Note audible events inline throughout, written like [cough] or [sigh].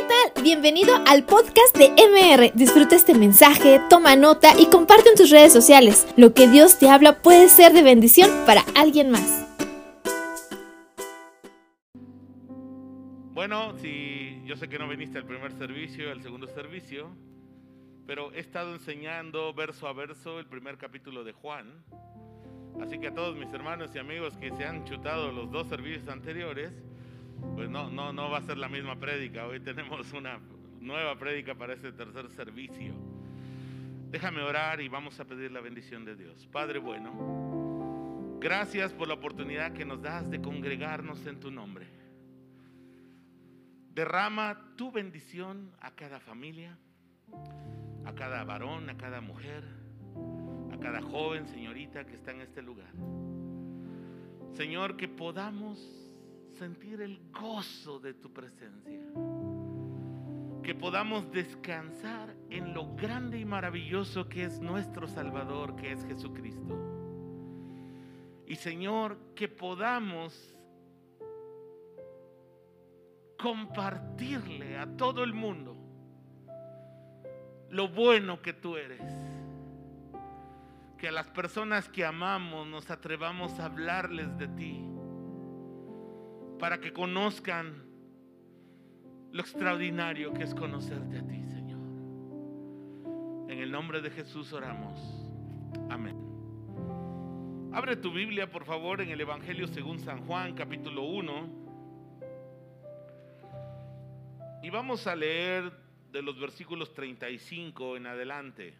¿qué tal? Bienvenido al podcast de MR. Disfruta este mensaje, toma nota y comparte en tus redes sociales. Lo que Dios te habla puede ser de bendición para alguien más. Bueno, si yo sé que no viniste al primer servicio, al segundo servicio, pero he estado enseñando verso a verso el primer capítulo de Juan. Así que a todos mis hermanos y amigos que se han chutado los dos servicios anteriores, pues no, no, no va a ser la misma prédica. Hoy tenemos una nueva prédica para este tercer servicio. Déjame orar y vamos a pedir la bendición de Dios. Padre bueno, gracias por la oportunidad que nos das de congregarnos en tu nombre. Derrama tu bendición a cada familia, a cada varón, a cada mujer, a cada joven, señorita que está en este lugar. Señor, que podamos sentir el gozo de tu presencia. Que podamos descansar en lo grande y maravilloso que es nuestro Salvador, que es Jesucristo. Y Señor, que podamos compartirle a todo el mundo lo bueno que tú eres. Que a las personas que amamos nos atrevamos a hablarles de ti. Para que conozcan lo extraordinario que es conocerte a ti, Señor. En el nombre de Jesús oramos. Amén. Abre tu Biblia, por favor, en el Evangelio según San Juan, capítulo 1. Y vamos a leer de los versículos 35 en adelante.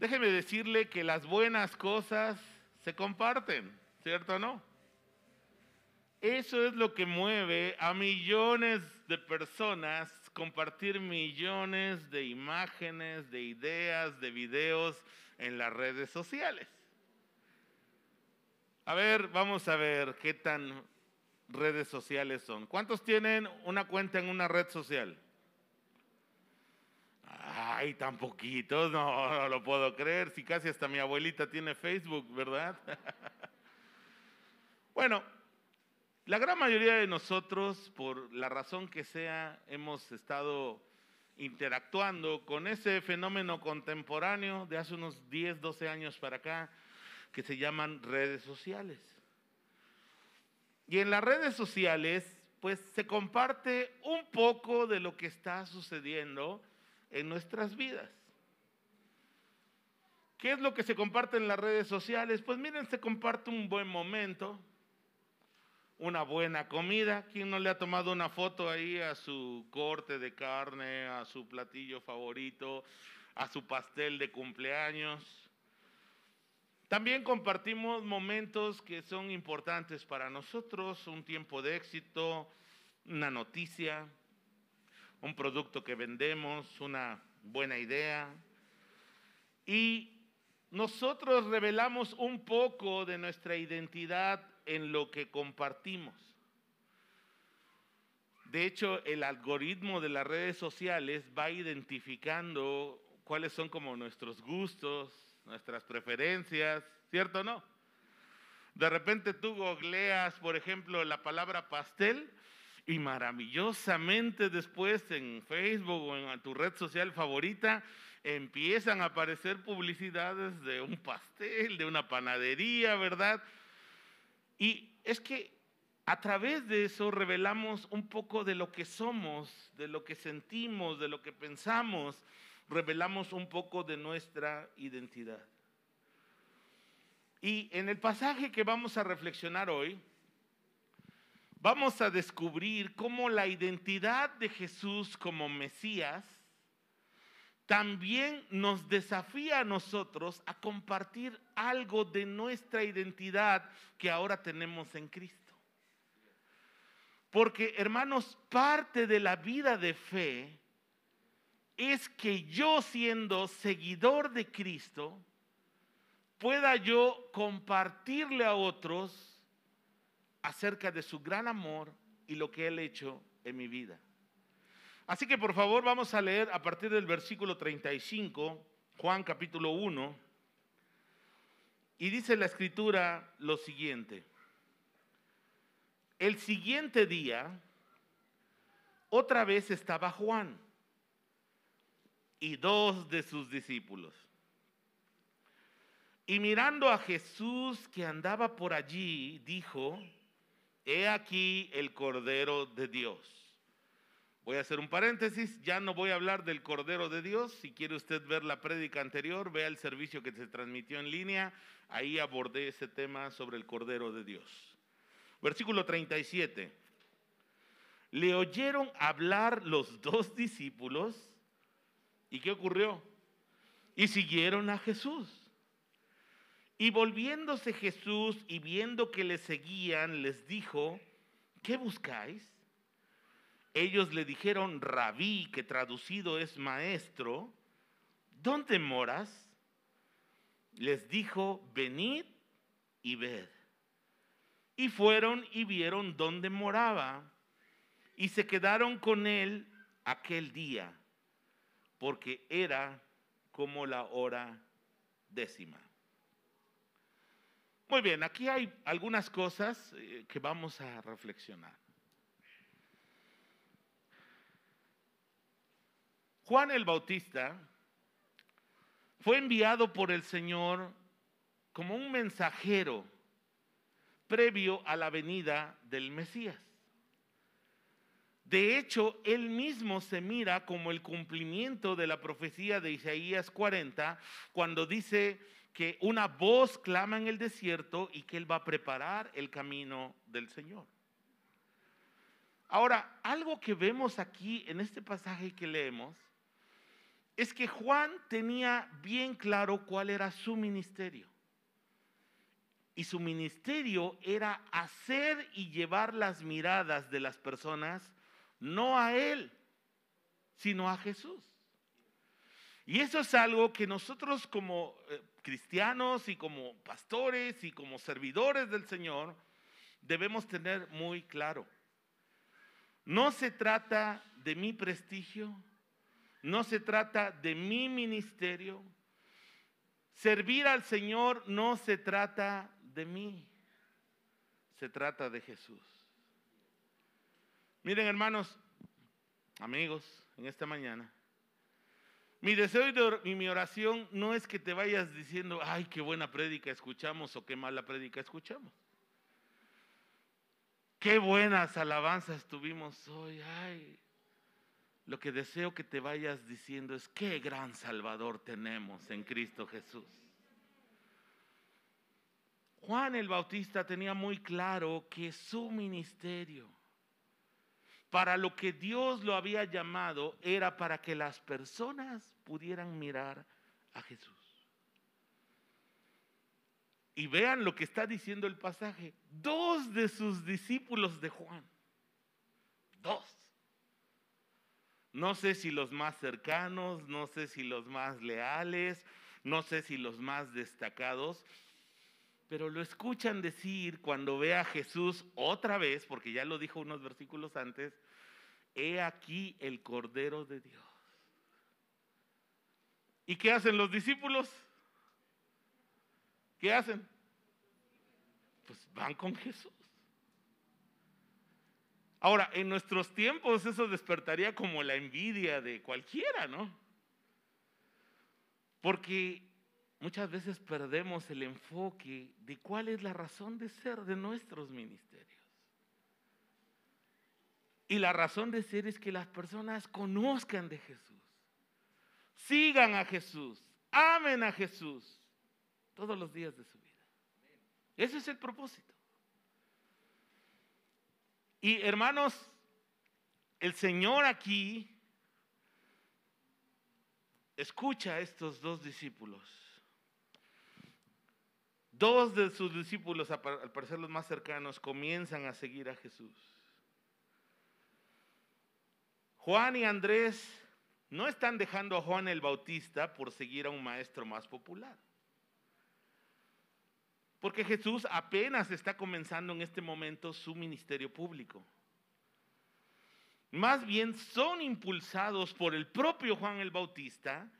Déjeme decirle que las buenas cosas se comparten, ¿cierto o no? Eso es lo que mueve a millones de personas compartir millones de imágenes, de ideas, de videos en las redes sociales. A ver, vamos a ver qué tan redes sociales son. ¿Cuántos tienen una cuenta en una red social? Ay, tan poquitos, no, no lo puedo creer. Si casi hasta mi abuelita tiene Facebook, ¿verdad? [laughs] bueno, la gran mayoría de nosotros, por la razón que sea, hemos estado interactuando con ese fenómeno contemporáneo de hace unos 10, 12 años para acá, que se llaman redes sociales. Y en las redes sociales, pues se comparte un poco de lo que está sucediendo en nuestras vidas. ¿Qué es lo que se comparte en las redes sociales? Pues miren, se comparte un buen momento, una buena comida. ¿Quién no le ha tomado una foto ahí a su corte de carne, a su platillo favorito, a su pastel de cumpleaños? También compartimos momentos que son importantes para nosotros, un tiempo de éxito, una noticia, un producto que vendemos, una buena idea. Y nosotros revelamos un poco de nuestra identidad en lo que compartimos. De hecho, el algoritmo de las redes sociales va identificando cuáles son como nuestros gustos, nuestras preferencias, ¿cierto o no? De repente tú googleas, por ejemplo, la palabra pastel y maravillosamente después en Facebook o en tu red social favorita empiezan a aparecer publicidades de un pastel, de una panadería, ¿verdad? Y es que a través de eso revelamos un poco de lo que somos, de lo que sentimos, de lo que pensamos, revelamos un poco de nuestra identidad. Y en el pasaje que vamos a reflexionar hoy, vamos a descubrir cómo la identidad de Jesús como Mesías también nos desafía a nosotros a compartir algo de nuestra identidad que ahora tenemos en Cristo. Porque, hermanos, parte de la vida de fe es que yo siendo seguidor de Cristo, pueda yo compartirle a otros acerca de su gran amor y lo que Él ha hecho en mi vida. Así que por favor vamos a leer a partir del versículo 35, Juan capítulo 1, y dice la escritura lo siguiente. El siguiente día, otra vez estaba Juan y dos de sus discípulos. Y mirando a Jesús que andaba por allí, dijo, he aquí el Cordero de Dios. Voy a hacer un paréntesis, ya no voy a hablar del Cordero de Dios. Si quiere usted ver la prédica anterior, vea el servicio que se transmitió en línea. Ahí abordé ese tema sobre el Cordero de Dios. Versículo 37. Le oyeron hablar los [laughs] dos discípulos. ¿Y qué ocurrió? Y siguieron a Jesús. Y volviéndose Jesús y viendo que le seguían, les dijo, ¿qué buscáis? Ellos le dijeron, rabí, que traducido es maestro, ¿dónde moras? Les dijo, venid y ved. Y fueron y vieron dónde moraba y se quedaron con él aquel día, porque era como la hora décima. Muy bien, aquí hay algunas cosas eh, que vamos a reflexionar. Juan el Bautista fue enviado por el Señor como un mensajero previo a la venida del Mesías. De hecho, él mismo se mira como el cumplimiento de la profecía de Isaías 40, cuando dice que una voz clama en el desierto y que él va a preparar el camino del Señor. Ahora, algo que vemos aquí en este pasaje que leemos es que Juan tenía bien claro cuál era su ministerio. Y su ministerio era hacer y llevar las miradas de las personas no a él, sino a Jesús. Y eso es algo que nosotros como eh, cristianos y como pastores y como servidores del Señor debemos tener muy claro. No se trata de mi prestigio, no se trata de mi ministerio. Servir al Señor no se trata de mí, se trata de Jesús. Miren hermanos, amigos, en esta mañana, mi deseo y mi oración no es que te vayas diciendo, ay, qué buena prédica escuchamos o qué mala prédica escuchamos. Qué buenas alabanzas tuvimos hoy, ay, lo que deseo que te vayas diciendo es qué gran Salvador tenemos en Cristo Jesús. Juan el Bautista tenía muy claro que su ministerio, para lo que Dios lo había llamado, era para que las personas pudieran mirar a Jesús. Y vean lo que está diciendo el pasaje. Dos de sus discípulos de Juan, dos, no sé si los más cercanos, no sé si los más leales, no sé si los más destacados, pero lo escuchan decir cuando ve a Jesús otra vez, porque ya lo dijo unos versículos antes, he aquí el Cordero de Dios. ¿Y qué hacen los discípulos? ¿Qué hacen? Pues van con Jesús. Ahora, en nuestros tiempos eso despertaría como la envidia de cualquiera, ¿no? Porque muchas veces perdemos el enfoque de cuál es la razón de ser de nuestros ministerios. Y la razón de ser es que las personas conozcan de Jesús, sigan a Jesús, amen a Jesús todos los días de su vida. Ese es el propósito. Y hermanos, el Señor aquí escucha a estos dos discípulos. Dos de sus discípulos, al parecer los más cercanos, comienzan a seguir a Jesús. Juan y Andrés no están dejando a Juan el Bautista por seguir a un maestro más popular. Porque Jesús apenas está comenzando en este momento su ministerio público. Más bien son impulsados por el propio Juan el Bautista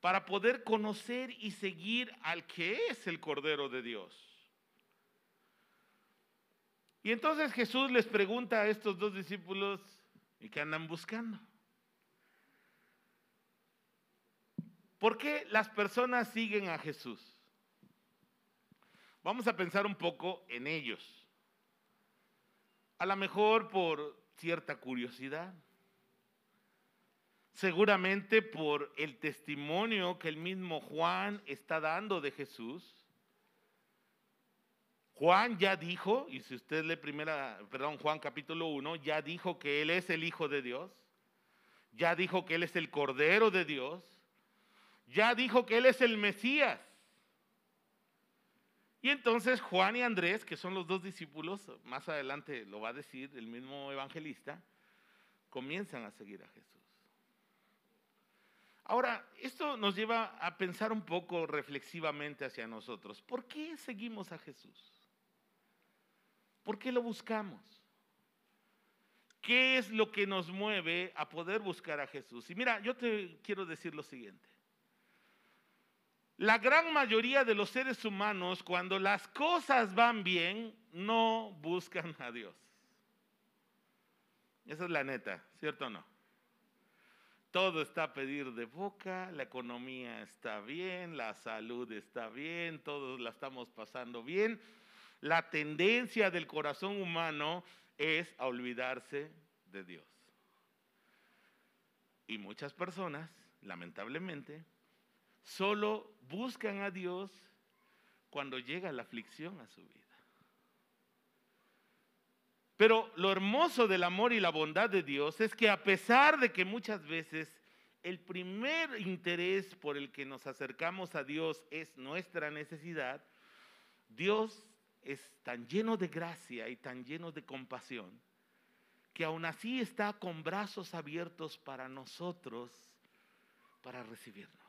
para poder conocer y seguir al que es el Cordero de Dios. Y entonces Jesús les pregunta a estos dos discípulos, y que andan buscando. ¿Por qué las personas siguen a Jesús? Vamos a pensar un poco en ellos. A lo mejor por cierta curiosidad. Seguramente por el testimonio que el mismo Juan está dando de Jesús. Juan ya dijo, y si usted lee primera, perdón, Juan capítulo 1, ya dijo que Él es el Hijo de Dios, ya dijo que Él es el Cordero de Dios, ya dijo que Él es el Mesías. Y entonces Juan y Andrés, que son los dos discípulos, más adelante lo va a decir el mismo evangelista, comienzan a seguir a Jesús. Ahora, esto nos lleva a pensar un poco reflexivamente hacia nosotros. ¿Por qué seguimos a Jesús? ¿Por qué lo buscamos? ¿Qué es lo que nos mueve a poder buscar a Jesús? Y mira, yo te quiero decir lo siguiente. La gran mayoría de los seres humanos, cuando las cosas van bien, no buscan a Dios. Esa es la neta, ¿cierto o no? Todo está a pedir de boca, la economía está bien, la salud está bien, todos la estamos pasando bien. La tendencia del corazón humano es a olvidarse de Dios. Y muchas personas, lamentablemente, solo buscan a Dios cuando llega la aflicción a su vida. Pero lo hermoso del amor y la bondad de Dios es que a pesar de que muchas veces el primer interés por el que nos acercamos a Dios es nuestra necesidad, Dios es tan lleno de gracia y tan lleno de compasión que aún así está con brazos abiertos para nosotros, para recibirnos.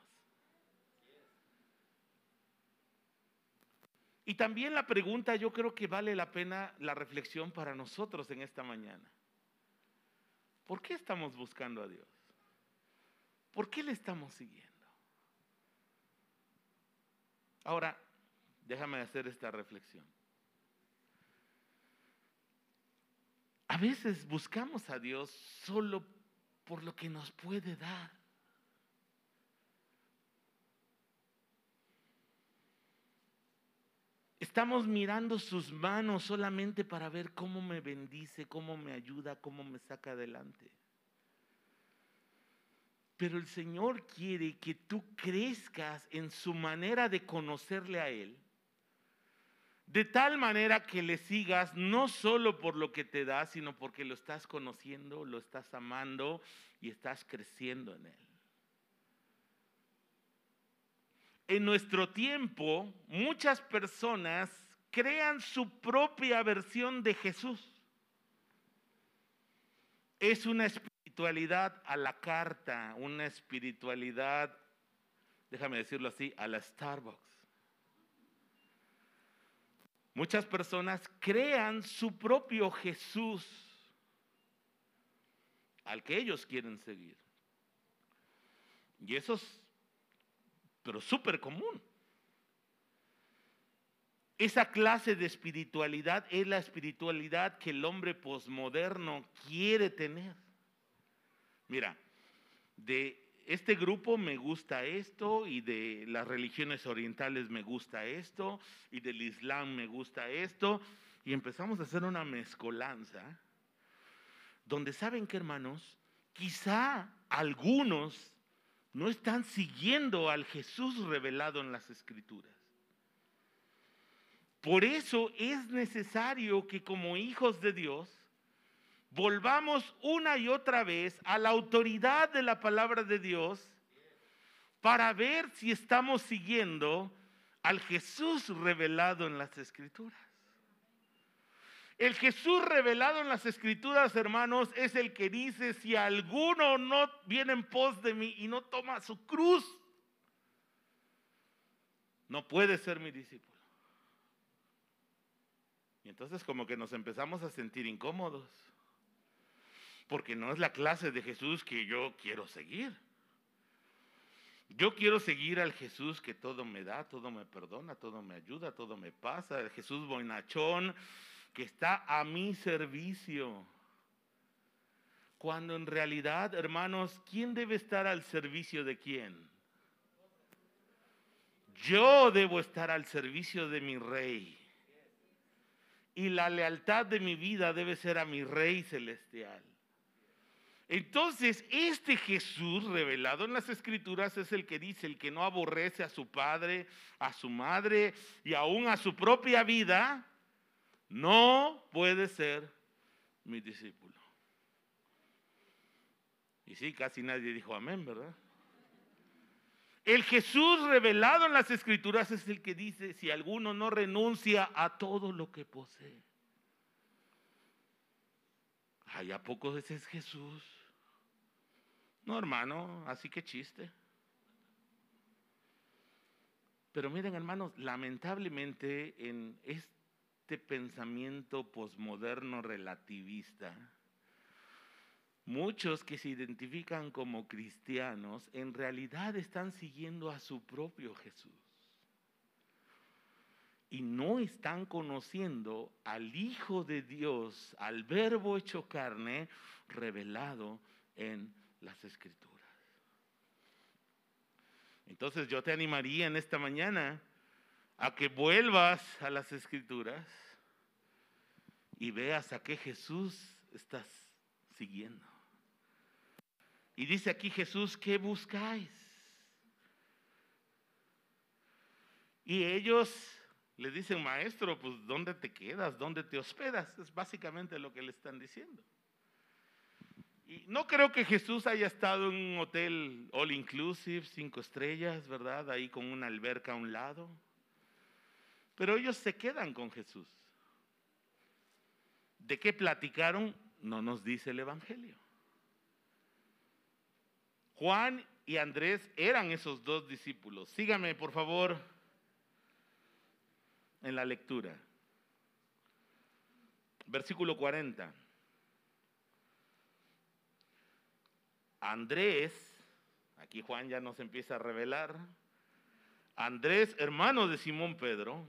Y también la pregunta, yo creo que vale la pena la reflexión para nosotros en esta mañana. ¿Por qué estamos buscando a Dios? ¿Por qué le estamos siguiendo? Ahora, déjame hacer esta reflexión. A veces buscamos a Dios solo por lo que nos puede dar. Estamos mirando sus manos solamente para ver cómo me bendice, cómo me ayuda, cómo me saca adelante. Pero el Señor quiere que tú crezcas en su manera de conocerle a Él. De tal manera que le sigas no solo por lo que te da, sino porque lo estás conociendo, lo estás amando y estás creciendo en Él. En nuestro tiempo muchas personas crean su propia versión de Jesús. Es una espiritualidad a la carta, una espiritualidad, déjame decirlo así, a la Starbucks. Muchas personas crean su propio Jesús al que ellos quieren seguir. Y esos pero súper común. Esa clase de espiritualidad es la espiritualidad que el hombre posmoderno quiere tener. Mira, de este grupo me gusta esto y de las religiones orientales me gusta esto y del Islam me gusta esto y empezamos a hacer una mezcolanza donde saben que hermanos, quizá algunos no están siguiendo al Jesús revelado en las escrituras. Por eso es necesario que como hijos de Dios volvamos una y otra vez a la autoridad de la palabra de Dios para ver si estamos siguiendo al Jesús revelado en las escrituras. El Jesús revelado en las escrituras, hermanos, es el que dice, si alguno no viene en pos de mí y no toma su cruz, no puede ser mi discípulo. Y entonces como que nos empezamos a sentir incómodos, porque no es la clase de Jesús que yo quiero seguir. Yo quiero seguir al Jesús que todo me da, todo me perdona, todo me ayuda, todo me pasa, el Jesús boinachón, que está a mi servicio. Cuando en realidad, hermanos, ¿quién debe estar al servicio de quién? Yo debo estar al servicio de mi rey. Y la lealtad de mi vida debe ser a mi rey celestial. Entonces, este Jesús revelado en las escrituras es el que dice, el que no aborrece a su padre, a su madre y aún a su propia vida, no puede ser mi discípulo. Y sí, casi nadie dijo amén, ¿verdad? El Jesús revelado en las escrituras es el que dice, si alguno no renuncia a todo lo que posee. Ay, ¿a poco ese es Jesús? No, hermano, así que chiste. Pero miren, hermanos, lamentablemente en este pensamiento posmoderno relativista, Muchos que se identifican como cristianos en realidad están siguiendo a su propio Jesús. Y no están conociendo al Hijo de Dios, al Verbo hecho carne, revelado en las Escrituras. Entonces yo te animaría en esta mañana a que vuelvas a las Escrituras y veas a qué Jesús estás siguiendo. Y dice aquí Jesús, ¿qué buscáis? Y ellos le dicen, maestro, pues ¿dónde te quedas? ¿Dónde te hospedas? Es básicamente lo que le están diciendo. Y no creo que Jesús haya estado en un hotel all inclusive, cinco estrellas, ¿verdad? Ahí con una alberca a un lado. Pero ellos se quedan con Jesús. ¿De qué platicaron? No nos dice el Evangelio. Juan y Andrés eran esos dos discípulos. Sígame, por favor, en la lectura. Versículo 40. Andrés, aquí Juan ya nos empieza a revelar, Andrés, hermano de Simón Pedro,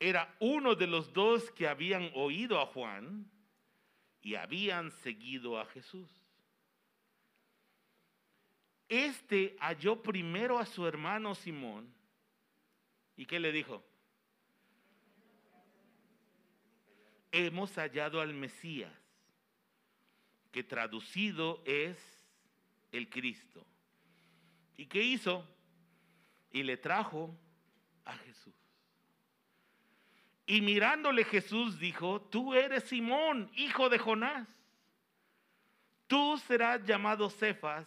era uno de los dos que habían oído a Juan y habían seguido a Jesús. Este halló primero a su hermano Simón. ¿Y qué le dijo? Hemos hallado al Mesías, que traducido es el Cristo. ¿Y qué hizo? Y le trajo a Jesús. Y mirándole Jesús dijo, tú eres Simón, hijo de Jonás. Tú serás llamado Cefas,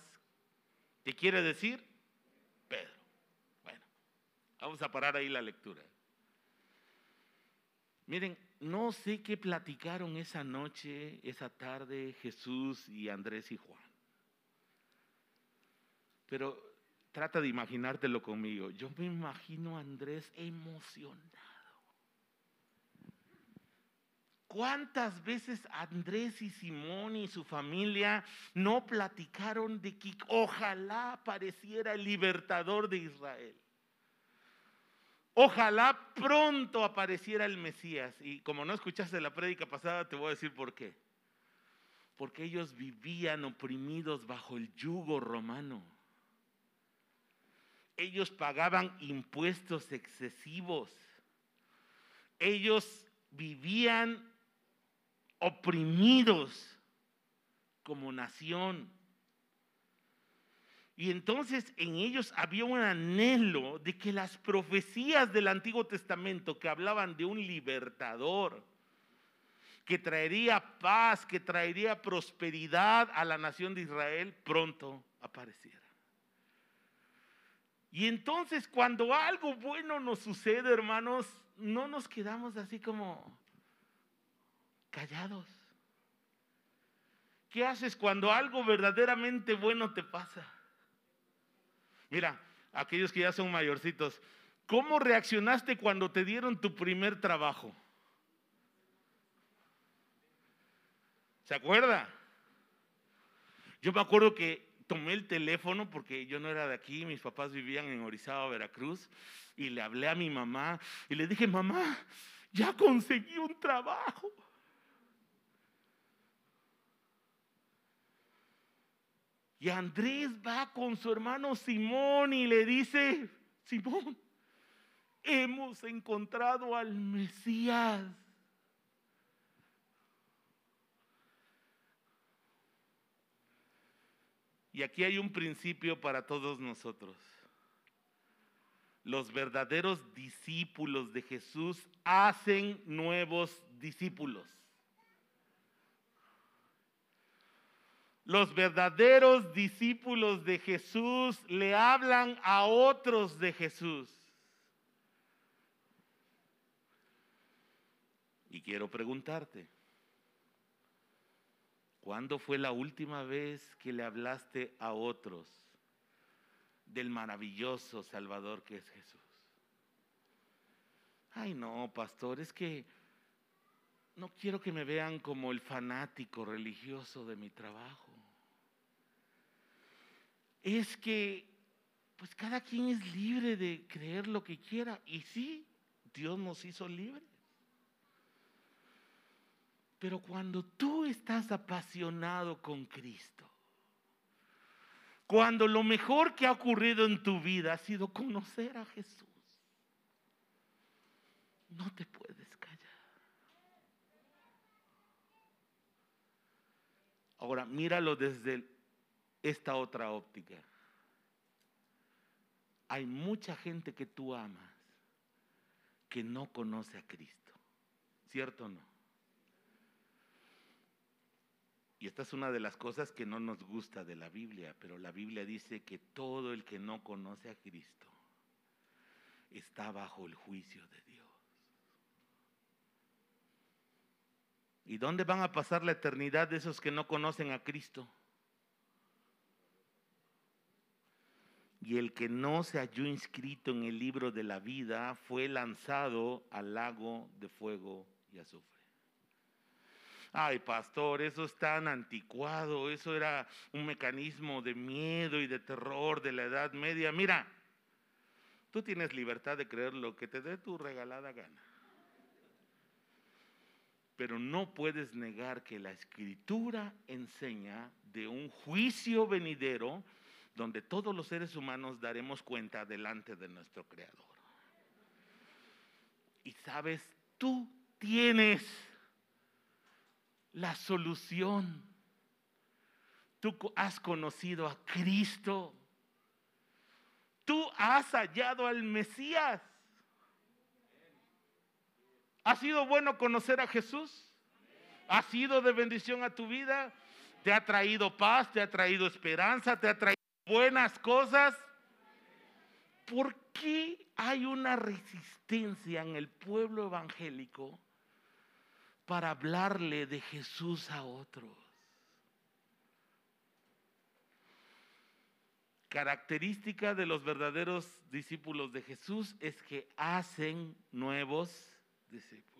¿Qué quiere decir? Pedro. Bueno, vamos a parar ahí la lectura. Miren, no sé qué platicaron esa noche, esa tarde Jesús y Andrés y Juan. Pero trata de imaginártelo conmigo. Yo me imagino a Andrés emocionado. ¿Cuántas veces Andrés y Simón y su familia no platicaron de que ojalá apareciera el libertador de Israel? Ojalá pronto apareciera el Mesías. Y como no escuchaste la prédica pasada, te voy a decir por qué. Porque ellos vivían oprimidos bajo el yugo romano. Ellos pagaban impuestos excesivos. Ellos vivían oprimidos como nación. Y entonces en ellos había un anhelo de que las profecías del Antiguo Testamento que hablaban de un libertador, que traería paz, que traería prosperidad a la nación de Israel, pronto apareciera. Y entonces cuando algo bueno nos sucede, hermanos, no nos quedamos así como, callados. ¿Qué haces cuando algo verdaderamente bueno te pasa? Mira, aquellos que ya son mayorcitos, ¿cómo reaccionaste cuando te dieron tu primer trabajo? ¿Se acuerda? Yo me acuerdo que tomé el teléfono porque yo no era de aquí, mis papás vivían en Orizaba, Veracruz, y le hablé a mi mamá y le dije, mamá, ya conseguí un trabajo. Y Andrés va con su hermano Simón y le dice, Simón, hemos encontrado al Mesías. Y aquí hay un principio para todos nosotros. Los verdaderos discípulos de Jesús hacen nuevos discípulos. Los verdaderos discípulos de Jesús le hablan a otros de Jesús. Y quiero preguntarte, ¿cuándo fue la última vez que le hablaste a otros del maravilloso Salvador que es Jesús? Ay, no, pastor, es que no quiero que me vean como el fanático religioso de mi trabajo. Es que, pues cada quien es libre de creer lo que quiera. Y sí, Dios nos hizo libres. Pero cuando tú estás apasionado con Cristo, cuando lo mejor que ha ocurrido en tu vida ha sido conocer a Jesús, no te puedes callar. Ahora, míralo desde esta otra óptica. Hay mucha gente que tú amas que no conoce a Cristo, ¿cierto o no? Y esta es una de las cosas que no nos gusta de la Biblia, pero la Biblia dice que todo el que no conoce a Cristo está bajo el juicio de Dios. ¿Y dónde van a pasar la eternidad de esos que no conocen a Cristo? Y el que no se halló inscrito en el libro de la vida fue lanzado al lago de fuego y azufre. Ay, pastor, eso es tan anticuado, eso era un mecanismo de miedo y de terror de la Edad Media. Mira, tú tienes libertad de creer lo que te dé tu regalada gana. Pero no puedes negar que la escritura enseña de un juicio venidero donde todos los seres humanos daremos cuenta delante de nuestro Creador. Y sabes, tú tienes la solución. Tú has conocido a Cristo. Tú has hallado al Mesías. ¿Ha sido bueno conocer a Jesús? ¿Ha sido de bendición a tu vida? ¿Te ha traído paz? ¿Te ha traído esperanza? ¿Te ha traído buenas cosas? ¿Por qué hay una resistencia en el pueblo evangélico para hablarle de Jesús a otros? Característica de los verdaderos discípulos de Jesús es que hacen nuevos discípulos.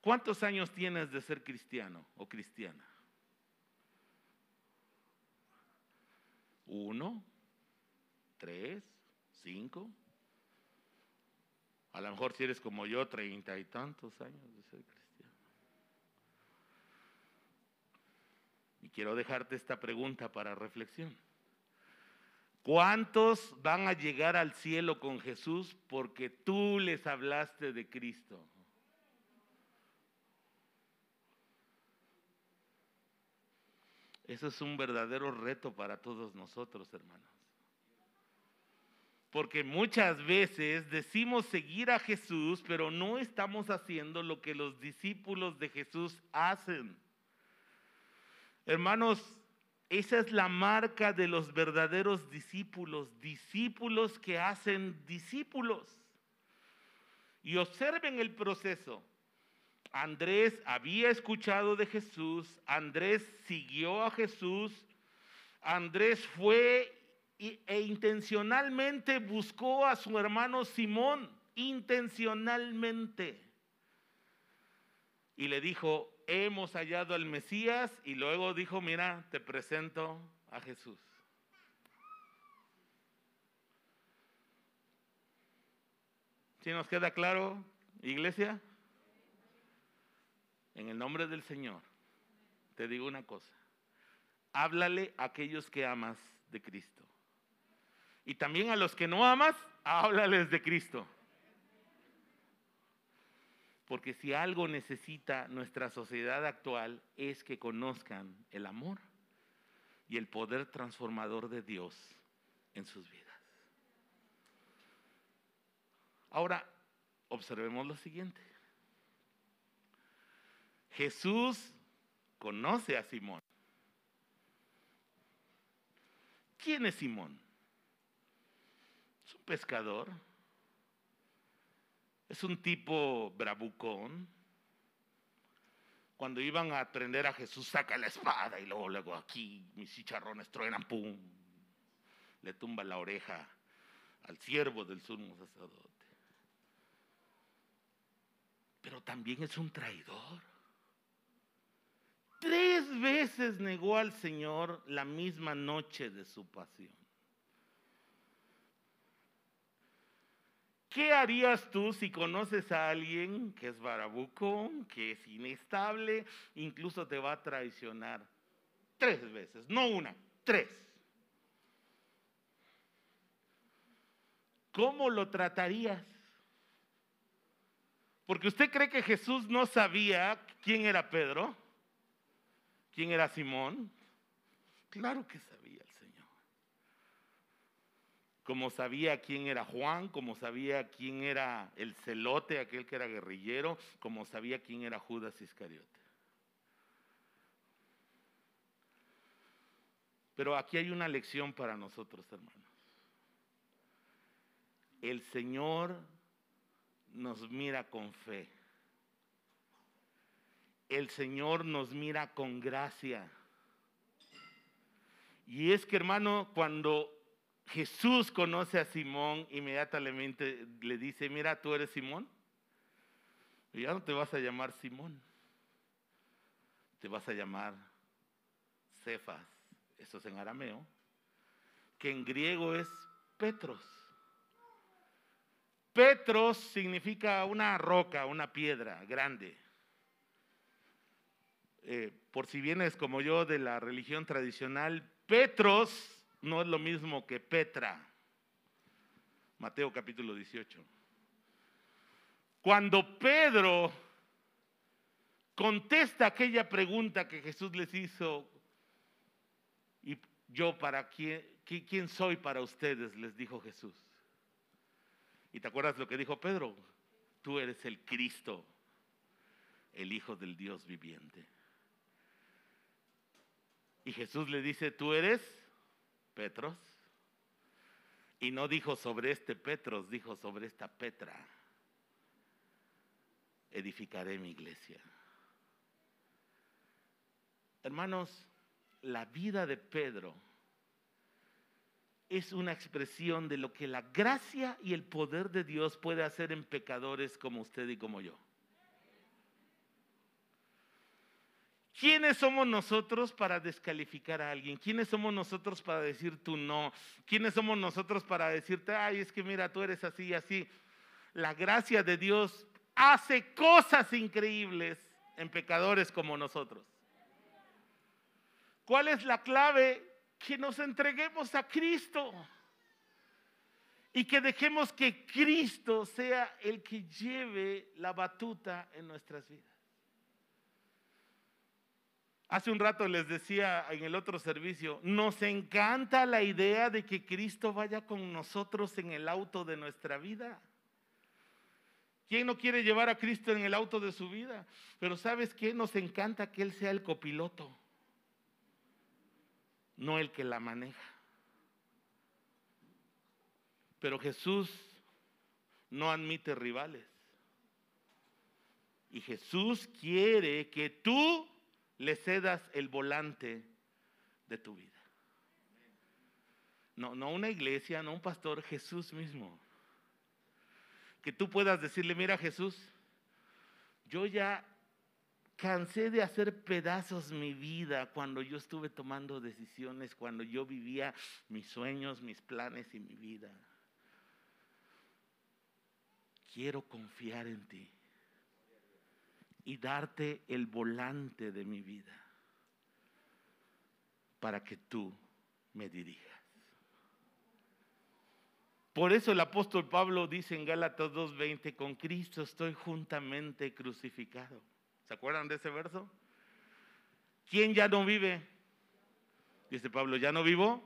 ¿Cuántos años tienes de ser cristiano o cristiana? Uno, tres, cinco. A lo mejor si eres como yo, treinta y tantos años de ser cristiano. Y quiero dejarte esta pregunta para reflexión. ¿Cuántos van a llegar al cielo con Jesús porque tú les hablaste de Cristo? Eso es un verdadero reto para todos nosotros, hermanos. Porque muchas veces decimos seguir a Jesús, pero no estamos haciendo lo que los discípulos de Jesús hacen. Hermanos, esa es la marca de los verdaderos discípulos, discípulos que hacen discípulos. Y observen el proceso. Andrés había escuchado de Jesús, Andrés siguió a Jesús, Andrés fue e intencionalmente buscó a su hermano Simón, intencionalmente. Y le dijo, hemos hallado al Mesías y luego dijo, mira, te presento a Jesús. ¿Sí nos queda claro, iglesia? En el nombre del Señor, te digo una cosa. Háblale a aquellos que amas de Cristo. Y también a los que no amas, háblales de Cristo. Porque si algo necesita nuestra sociedad actual es que conozcan el amor y el poder transformador de Dios en sus vidas. Ahora, observemos lo siguiente. Jesús conoce a Simón. ¿Quién es Simón? Es un pescador. Es un tipo bravucón. Cuando iban a prender a Jesús, saca la espada y luego, luego aquí mis chicharrones truenan, pum. Le tumba la oreja al siervo del sumo sacerdote. Pero también es un traidor. Tres veces negó al Señor la misma noche de su pasión. ¿Qué harías tú si conoces a alguien que es barabuco, que es inestable, incluso te va a traicionar? Tres veces, no una, tres. ¿Cómo lo tratarías? Porque usted cree que Jesús no sabía quién era Pedro. ¿Quién era Simón? Claro que sabía el Señor. Como sabía quién era Juan, como sabía quién era el celote, aquel que era guerrillero, como sabía quién era Judas Iscariote. Pero aquí hay una lección para nosotros, hermanos. El Señor nos mira con fe el Señor nos mira con gracia. Y es que, hermano, cuando Jesús conoce a Simón, inmediatamente le dice, mira, tú eres Simón. Ya no te vas a llamar Simón. Te vas a llamar Cefas. Eso es en arameo. Que en griego es Petros. Petros significa una roca, una piedra grande. Eh, por si vienes como yo de la religión tradicional, Petros no es lo mismo que Petra. Mateo capítulo 18. Cuando Pedro contesta aquella pregunta que Jesús les hizo, y yo para quién, quién soy para ustedes, les dijo Jesús. ¿Y te acuerdas lo que dijo Pedro? Tú eres el Cristo, el Hijo del Dios viviente. Y Jesús le dice, tú eres Petros. Y no dijo sobre este Petros, dijo sobre esta Petra. Edificaré mi iglesia. Hermanos, la vida de Pedro es una expresión de lo que la gracia y el poder de Dios puede hacer en pecadores como usted y como yo. ¿Quiénes somos nosotros para descalificar a alguien? ¿Quiénes somos nosotros para decir tú no? ¿Quiénes somos nosotros para decirte, ay, es que mira, tú eres así y así? La gracia de Dios hace cosas increíbles en pecadores como nosotros. ¿Cuál es la clave? Que nos entreguemos a Cristo y que dejemos que Cristo sea el que lleve la batuta en nuestras vidas. Hace un rato les decía en el otro servicio, nos encanta la idea de que Cristo vaya con nosotros en el auto de nuestra vida. ¿Quién no quiere llevar a Cristo en el auto de su vida? Pero ¿sabes qué? Nos encanta que Él sea el copiloto, no el que la maneja. Pero Jesús no admite rivales. Y Jesús quiere que tú le cedas el volante de tu vida. No, no una iglesia, no un pastor, Jesús mismo. Que tú puedas decirle, mira Jesús, yo ya cansé de hacer pedazos mi vida cuando yo estuve tomando decisiones, cuando yo vivía mis sueños, mis planes y mi vida. Quiero confiar en ti y darte el volante de mi vida. para que tú me dirijas. Por eso el apóstol Pablo dice en Gálatas 2:20, con Cristo estoy juntamente crucificado. ¿Se acuerdan de ese verso? ¿Quién ya no vive? Dice Pablo, ¿ya no vivo?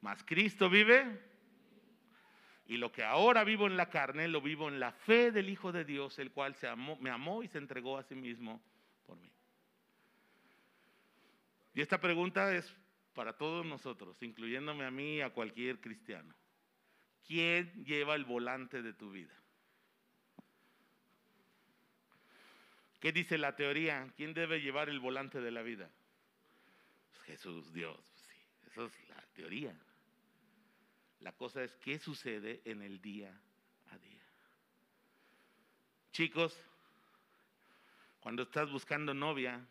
Más Cristo vive. Y lo que ahora vivo en la carne, lo vivo en la fe del Hijo de Dios, el cual se amó, me amó y se entregó a sí mismo por mí. Y esta pregunta es para todos nosotros, incluyéndome a mí y a cualquier cristiano. ¿Quién lleva el volante de tu vida? ¿Qué dice la teoría? ¿Quién debe llevar el volante de la vida? Pues Jesús, Dios. Pues sí, eso es la teoría. La cosa es qué sucede en el día a día. Chicos, cuando estás buscando novia,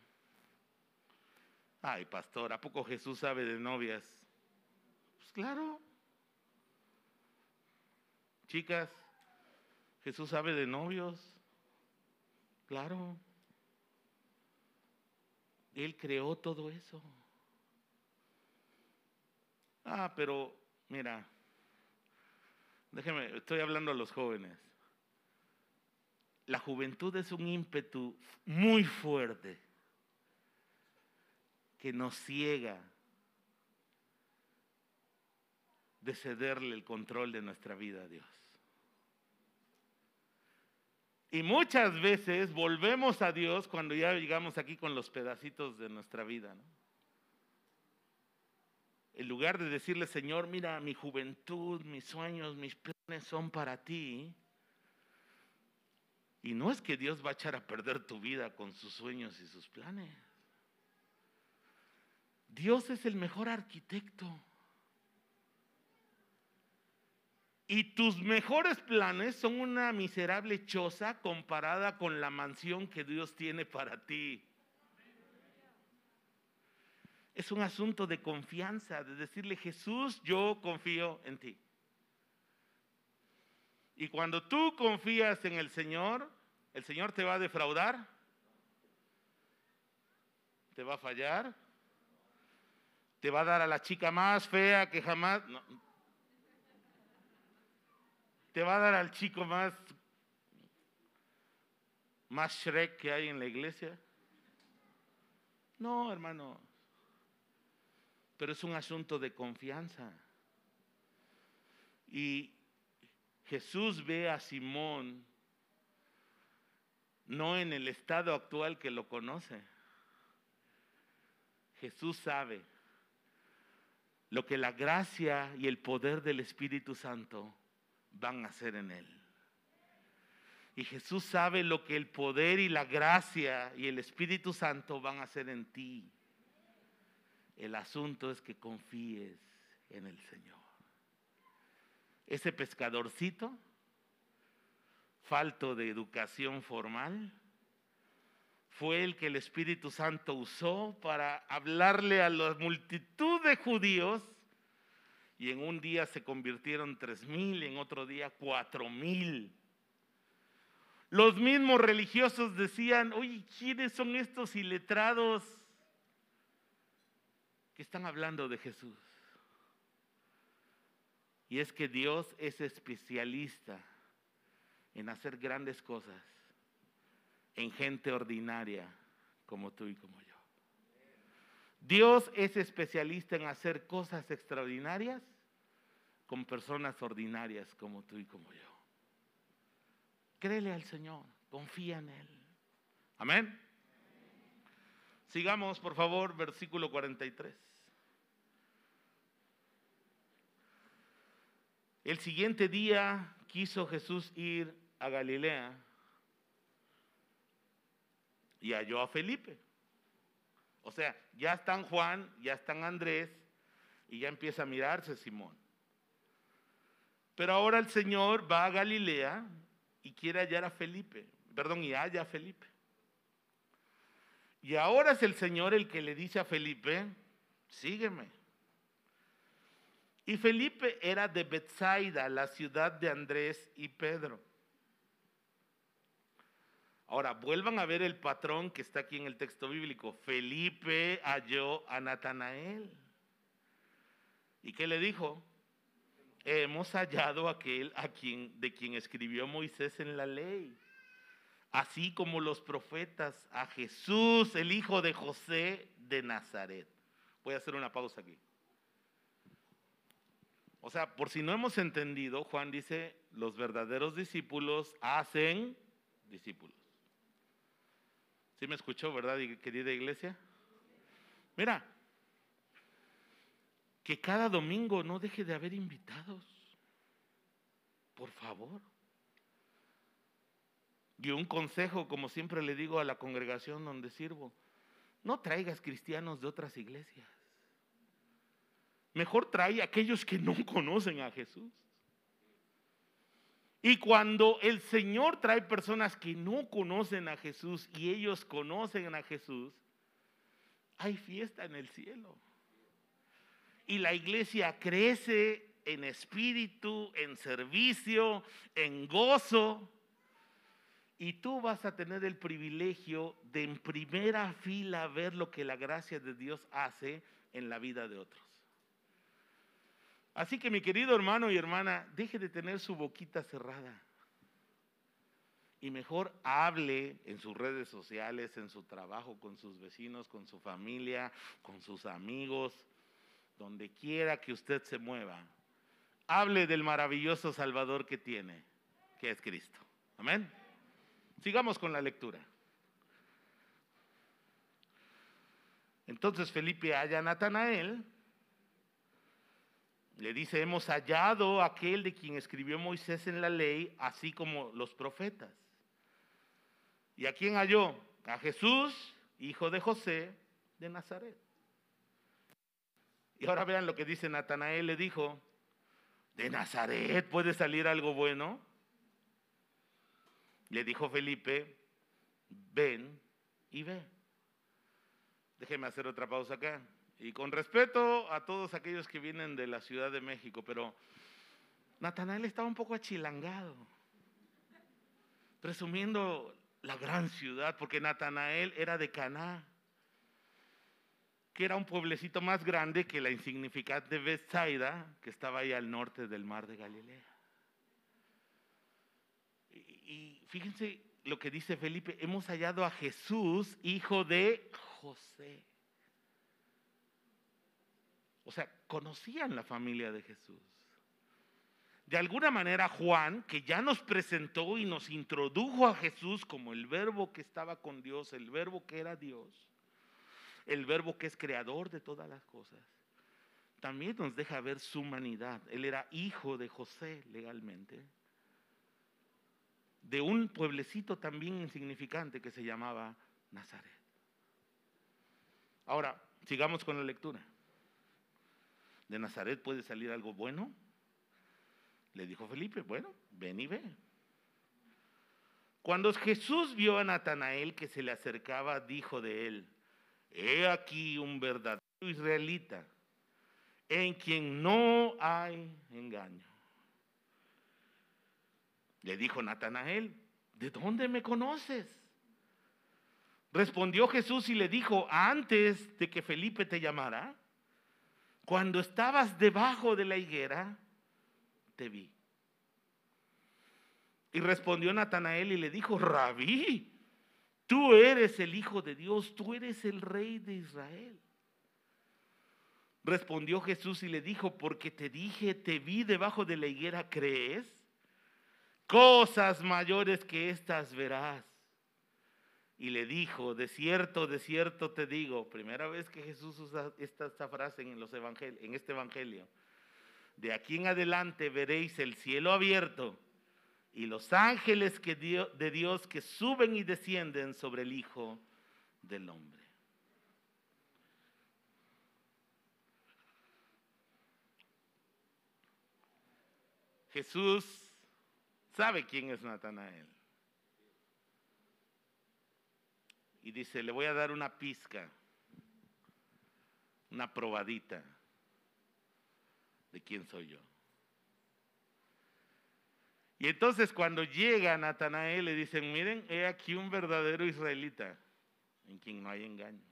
ay pastor, ¿a poco Jesús sabe de novias? Pues claro. Chicas, Jesús sabe de novios. Claro. Él creó todo eso. Ah, pero mira, déjeme, estoy hablando a los jóvenes. La juventud es un ímpetu muy fuerte que nos ciega de cederle el control de nuestra vida a Dios. Y muchas veces volvemos a Dios cuando ya llegamos aquí con los pedacitos de nuestra vida. ¿no? En lugar de decirle, Señor, mira, mi juventud, mis sueños, mis planes son para ti. Y no es que Dios va a echar a perder tu vida con sus sueños y sus planes. Dios es el mejor arquitecto. Y tus mejores planes son una miserable choza comparada con la mansión que Dios tiene para ti. Es un asunto de confianza, de decirle, Jesús, yo confío en ti. Y cuando tú confías en el Señor, ¿el Señor te va a defraudar? ¿Te va a fallar? ¿Te va a dar a la chica más fea que jamás? No, te va a dar al chico más, más Shrek que hay en la iglesia. No, hermano. Pero es un asunto de confianza. Y Jesús ve a Simón no en el estado actual que lo conoce. Jesús sabe lo que la gracia y el poder del Espíritu Santo van a hacer en él. Y Jesús sabe lo que el poder y la gracia y el Espíritu Santo van a hacer en ti. El asunto es que confíes en el Señor. Ese pescadorcito, falto de educación formal, fue el que el Espíritu Santo usó para hablarle a la multitud de judíos y en un día se convirtieron tres mil, en otro día cuatro mil. Los mismos religiosos decían, oye, ¿quiénes son estos iletrados están hablando de Jesús? Y es que Dios es especialista en hacer grandes cosas en gente ordinaria como tú y como yo. Dios es especialista en hacer cosas extraordinarias con personas ordinarias como tú y como yo. Créele al Señor, confía en Él. Amén. Sigamos, por favor, versículo 43. El siguiente día quiso Jesús ir a Galilea y halló a Felipe. O sea, ya están Juan, ya están Andrés y ya empieza a mirarse Simón. Pero ahora el Señor va a Galilea y quiere hallar a Felipe, perdón, y halla a Felipe. Y ahora es el Señor el que le dice a Felipe, sígueme. Y Felipe era de Bethsaida, la ciudad de Andrés y Pedro. Ahora, vuelvan a ver el patrón que está aquí en el texto bíblico. Felipe halló a Natanael. ¿Y qué le dijo? Hemos hallado aquel a quien, de quien escribió Moisés en la ley, así como los profetas, a Jesús, el hijo de José de Nazaret. Voy a hacer una pausa aquí. O sea, por si no hemos entendido, Juan dice, los verdaderos discípulos hacen discípulos. ¿Sí me escuchó, verdad, querida iglesia? Mira, que cada domingo no deje de haber invitados. Por favor. Y un consejo, como siempre le digo a la congregación donde sirvo, no traigas cristianos de otras iglesias. Mejor trae a aquellos que no conocen a Jesús. Y cuando el Señor trae personas que no conocen a Jesús y ellos conocen a Jesús, hay fiesta en el cielo. Y la iglesia crece en espíritu, en servicio, en gozo. Y tú vas a tener el privilegio de en primera fila ver lo que la gracia de Dios hace en la vida de otros. Así que mi querido hermano y hermana, deje de tener su boquita cerrada. Y mejor hable en sus redes sociales, en su trabajo, con sus vecinos, con su familia, con sus amigos, donde quiera que usted se mueva. Hable del maravilloso Salvador que tiene, que es Cristo. Amén. Sigamos con la lectura. Entonces Felipe halla a Natanael le dice, hemos hallado aquel de quien escribió Moisés en la ley, así como los profetas. ¿Y a quién halló? A Jesús, hijo de José de Nazaret. Y ahora vean lo que dice Natanael, le dijo, ¿de Nazaret puede salir algo bueno? Le dijo Felipe, ven y ve. Déjeme hacer otra pausa acá. Y con respeto a todos aquellos que vienen de la Ciudad de México, pero Natanael estaba un poco achilangado, presumiendo la gran ciudad, porque Natanael era de Caná, que era un pueblecito más grande que la insignificante Bethsaida, que estaba ahí al norte del mar de Galilea. Y, y fíjense lo que dice Felipe, hemos hallado a Jesús, hijo de José. O sea, conocían la familia de Jesús. De alguna manera Juan, que ya nos presentó y nos introdujo a Jesús como el verbo que estaba con Dios, el verbo que era Dios, el verbo que es creador de todas las cosas, también nos deja ver su humanidad. Él era hijo de José legalmente, de un pueblecito también insignificante que se llamaba Nazaret. Ahora, sigamos con la lectura de Nazaret puede salir algo bueno? Le dijo Felipe, bueno, ven y ve. Cuando Jesús vio a Natanael que se le acercaba, dijo de él, he aquí un verdadero israelita en quien no hay engaño. Le dijo Natanael, ¿de dónde me conoces? Respondió Jesús y le dijo, antes de que Felipe te llamara, cuando estabas debajo de la higuera, te vi. Y respondió Natanael y le dijo, rabí, tú eres el Hijo de Dios, tú eres el Rey de Israel. Respondió Jesús y le dijo, porque te dije, te vi debajo de la higuera, ¿crees? Cosas mayores que estas verás y le dijo, de cierto, de cierto te digo, primera vez que Jesús usa esta, frase en, los en este evangelio, de aquí en adelante veréis el cielo abierto y los ángeles que de Dios que suben y descienden sobre el Hijo del Hombre. Jesús sabe quién es Natanael. Y dice, le voy a dar una pizca, una probadita de quién soy yo. Y entonces cuando llega Natanael le dicen, miren, he aquí un verdadero israelita en quien no hay engaño.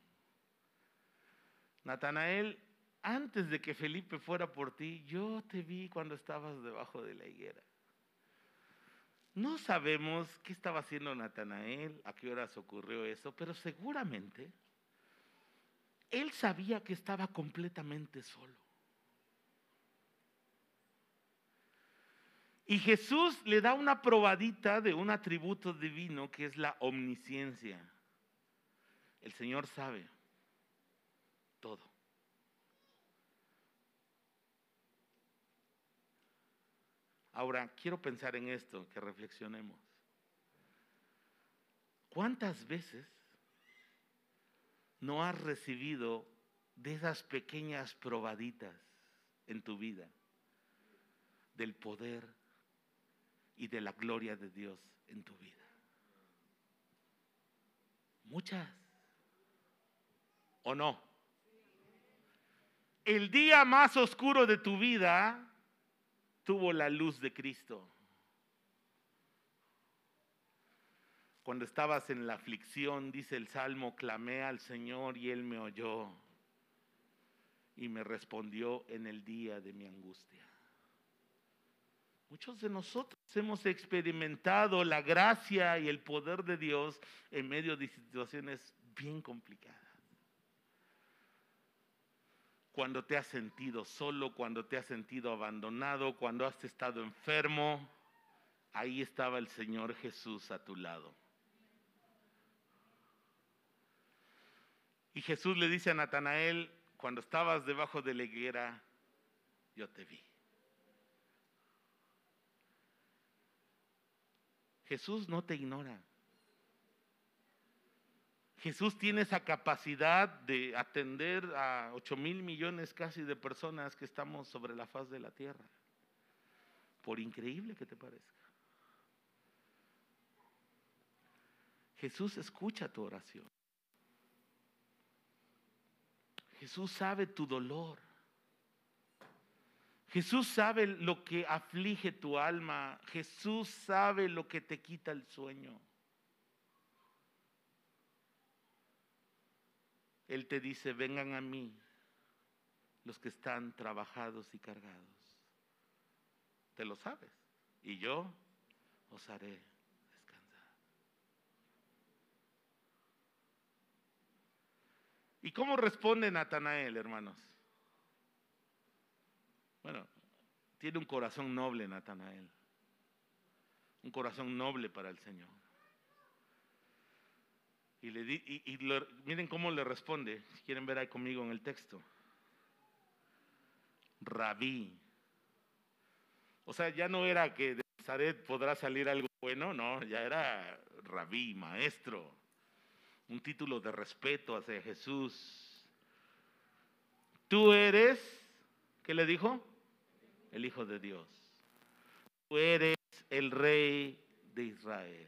Natanael, antes de que Felipe fuera por ti, yo te vi cuando estabas debajo de la higuera. No sabemos qué estaba haciendo Natanael, a qué horas ocurrió eso, pero seguramente él sabía que estaba completamente solo. Y Jesús le da una probadita de un atributo divino que es la omnisciencia. El Señor sabe todo. Ahora, quiero pensar en esto, que reflexionemos. ¿Cuántas veces no has recibido de esas pequeñas probaditas en tu vida del poder y de la gloria de Dios en tu vida? Muchas. ¿O no? El día más oscuro de tu vida tuvo la luz de Cristo. Cuando estabas en la aflicción, dice el Salmo, clamé al Señor y Él me oyó y me respondió en el día de mi angustia. Muchos de nosotros hemos experimentado la gracia y el poder de Dios en medio de situaciones bien complicadas. Cuando te has sentido solo, cuando te has sentido abandonado, cuando has estado enfermo, ahí estaba el Señor Jesús a tu lado. Y Jesús le dice a Natanael, cuando estabas debajo de la higuera, yo te vi. Jesús no te ignora. Jesús tiene esa capacidad de atender a 8 mil millones casi de personas que estamos sobre la faz de la tierra. Por increíble que te parezca. Jesús escucha tu oración. Jesús sabe tu dolor. Jesús sabe lo que aflige tu alma. Jesús sabe lo que te quita el sueño. Él te dice, vengan a mí los que están trabajados y cargados. Te lo sabes. Y yo os haré descansar. ¿Y cómo responde Natanael, hermanos? Bueno, tiene un corazón noble Natanael. Un corazón noble para el Señor. Y, le y, miren cómo le responde, si quieren ver ahí conmigo en el texto. Rabí. O sea, ya no era que de Nazaret podrá salir algo bueno, no, ya era rabí, maestro. Un título de respeto hacia Jesús. Tú eres, ¿qué le dijo? el Hijo de Dios. Tú eres el Rey de Israel.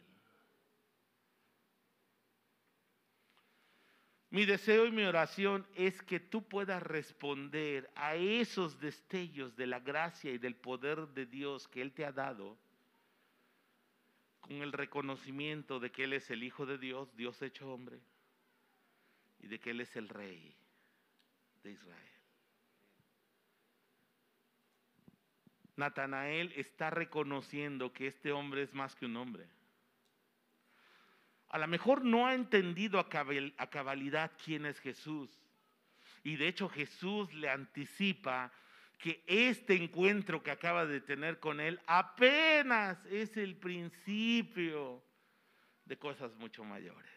Mi deseo y mi oración es que tú puedas responder a esos destellos de la gracia y del poder de Dios que Él te ha dado con el reconocimiento de que Él es el Hijo de Dios, Dios hecho hombre, y de que Él es el Rey de Israel. Natanael está reconociendo que este hombre es más que un hombre. A lo mejor no ha entendido a cabalidad quién es Jesús. Y de hecho Jesús le anticipa que este encuentro que acaba de tener con él apenas es el principio de cosas mucho mayores.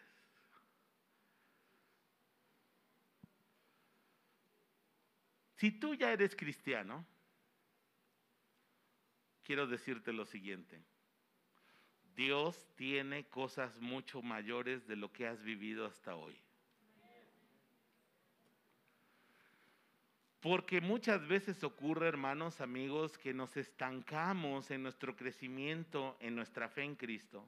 Si tú ya eres cristiano, quiero decirte lo siguiente. Dios tiene cosas mucho mayores de lo que has vivido hasta hoy. Porque muchas veces ocurre, hermanos, amigos, que nos estancamos en nuestro crecimiento, en nuestra fe en Cristo.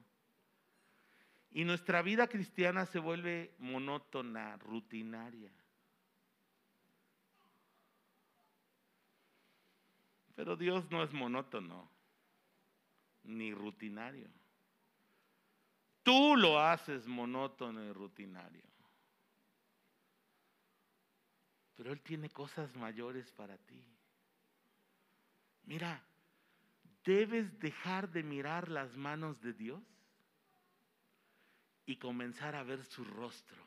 Y nuestra vida cristiana se vuelve monótona, rutinaria. Pero Dios no es monótono. ni rutinario. Tú lo haces monótono y rutinario. Pero Él tiene cosas mayores para ti. Mira, debes dejar de mirar las manos de Dios y comenzar a ver su rostro.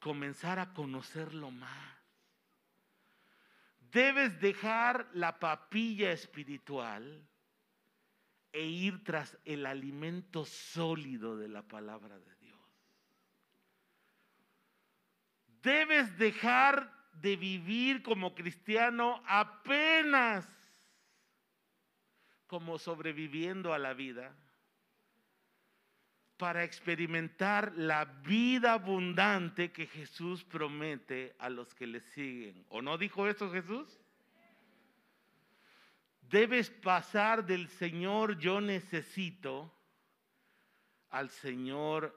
Comenzar a conocerlo más. Debes dejar la papilla espiritual e ir tras el alimento sólido de la palabra de Dios. Debes dejar de vivir como cristiano apenas como sobreviviendo a la vida para experimentar la vida abundante que Jesús promete a los que le siguen. ¿O no dijo eso Jesús? Debes pasar del Señor yo necesito al Señor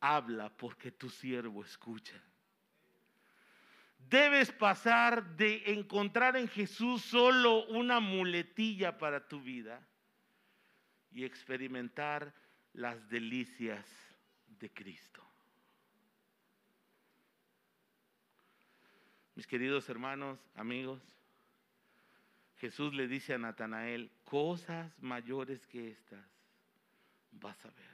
habla porque tu siervo escucha. Debes pasar de encontrar en Jesús solo una muletilla para tu vida y experimentar las delicias de Cristo. Mis queridos hermanos, amigos, Jesús le dice a Natanael, cosas mayores que estas vas a ver.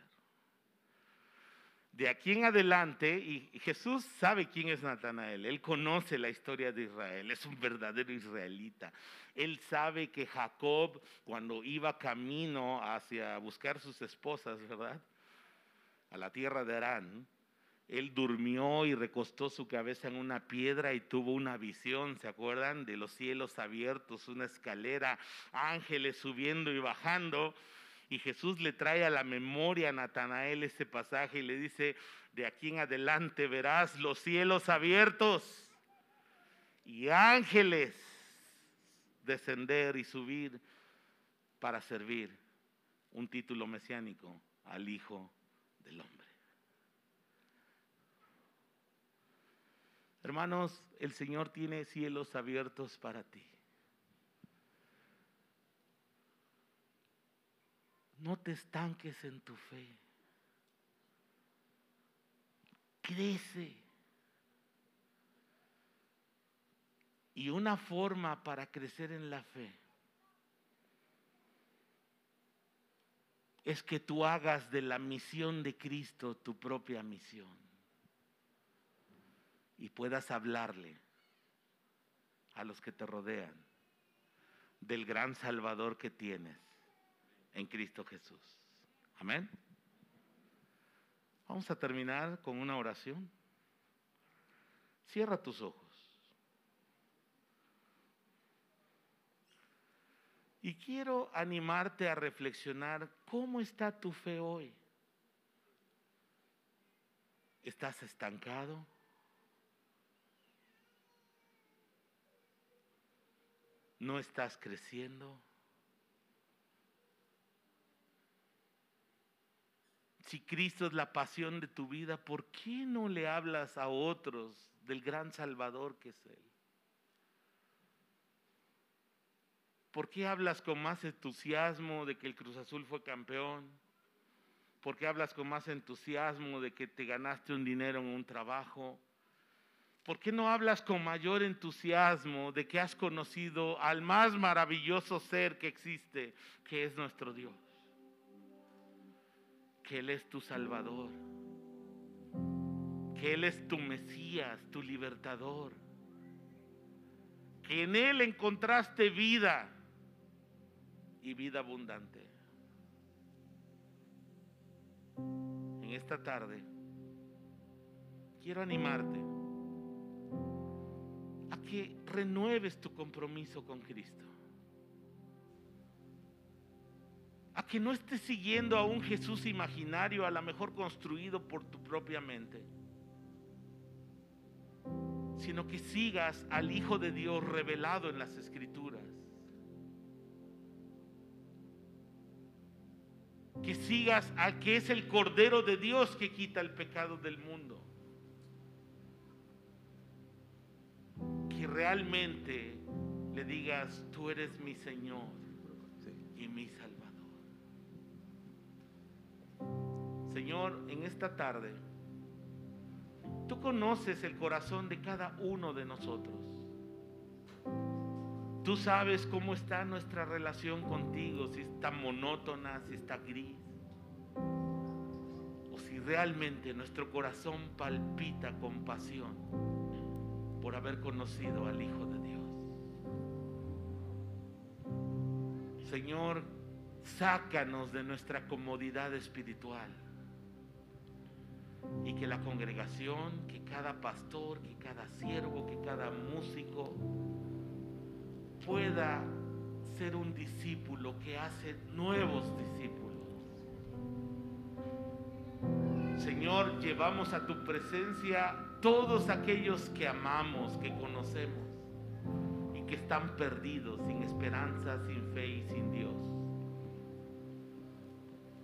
De aquí en adelante, y Jesús sabe quién es Natanael, él conoce la historia de Israel, es un verdadero israelita. Él sabe que Jacob, cuando iba camino hacia buscar sus esposas, ¿verdad? A la tierra de Arán, él durmió y recostó su cabeza en una piedra y tuvo una visión, ¿se acuerdan? De los cielos abiertos, una escalera, ángeles subiendo y bajando. Y Jesús le trae a la memoria a Natanael ese pasaje y le dice, de aquí en adelante verás los cielos abiertos y ángeles descender y subir para servir un título mesiánico al Hijo del Hombre. Hermanos, el Señor tiene cielos abiertos para ti. No te estanques en tu fe. Crece. Y una forma para crecer en la fe es que tú hagas de la misión de Cristo tu propia misión y puedas hablarle a los que te rodean del gran Salvador que tienes en Cristo Jesús. Amén. Vamos a terminar con una oración. Cierra tus ojos. Y quiero animarte a reflexionar cómo está tu fe hoy. ¿Estás estancado? ¿No estás creciendo? si Cristo es la pasión de tu vida, ¿por qué no le hablas a otros del gran Salvador que es Él? ¿Por qué hablas con más entusiasmo de que el Cruz Azul fue campeón? ¿Por qué hablas con más entusiasmo de que te ganaste un dinero en un trabajo? ¿Por qué no hablas con mayor entusiasmo de que has conocido al más maravilloso ser que existe, que es nuestro Dios? que Él es tu Salvador, que Él es tu Mesías, tu libertador, que en Él encontraste vida y vida abundante. En esta tarde quiero animarte a que renueves tu compromiso con Cristo. a que no estés siguiendo a un Jesús imaginario, a lo mejor construido por tu propia mente, sino que sigas al Hijo de Dios revelado en las Escrituras. Que sigas al que es el Cordero de Dios que quita el pecado del mundo. Realmente le digas, tú eres mi Señor y mi Salvador. Señor, en esta tarde, tú conoces el corazón de cada uno de nosotros. Tú sabes cómo está nuestra relación contigo, si está monótona, si está gris, o si realmente nuestro corazón palpita con pasión por haber conocido al Hijo de Dios. Señor, sácanos de nuestra comodidad espiritual y que la congregación, que cada pastor, que cada siervo, que cada músico pueda ser un discípulo que hace nuevos discípulos. Señor, llevamos a tu presencia todos aquellos que amamos, que conocemos y que están perdidos, sin esperanza, sin fe y sin Dios.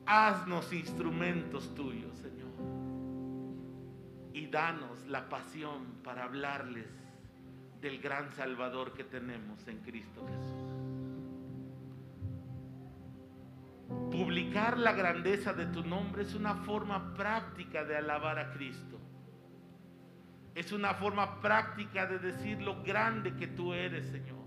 Haznos instrumentos tuyos, Señor. Y danos la pasión para hablarles del gran Salvador que tenemos en Cristo Jesús. Publicar la grandeza de tu nombre es una forma práctica de alabar a Cristo. Es una forma práctica de decir lo grande que tú eres, Señor.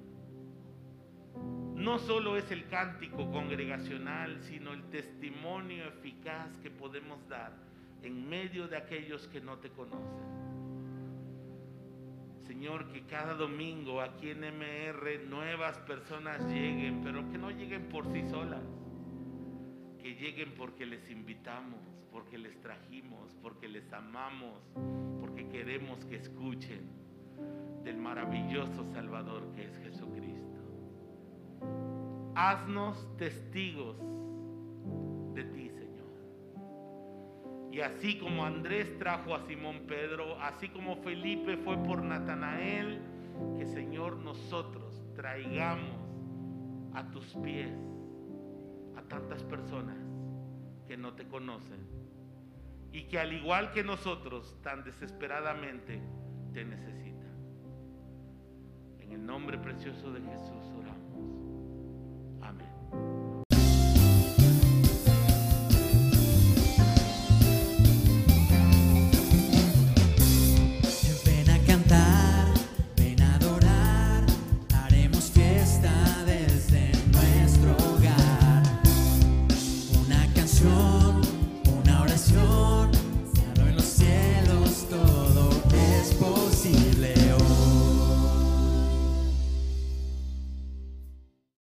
No solo es el cántico congregacional, sino el testimonio eficaz que podemos dar en medio de aquellos que no te conocen. Señor, que cada domingo aquí en MR nuevas personas lleguen, pero que no lleguen por sí solas, que lleguen porque les invitamos, porque les trajimos, porque les amamos, porque queremos que escuchen del maravilloso Salvador que es Jesucristo. Haznos testigos de ti, Señor. Y así como Andrés trajo a Simón Pedro, así como Felipe fue por Natanael, que Señor nosotros traigamos a tus pies a tantas personas que no te conocen y que al igual que nosotros tan desesperadamente te necesitan. En el nombre precioso de Jesús oramos.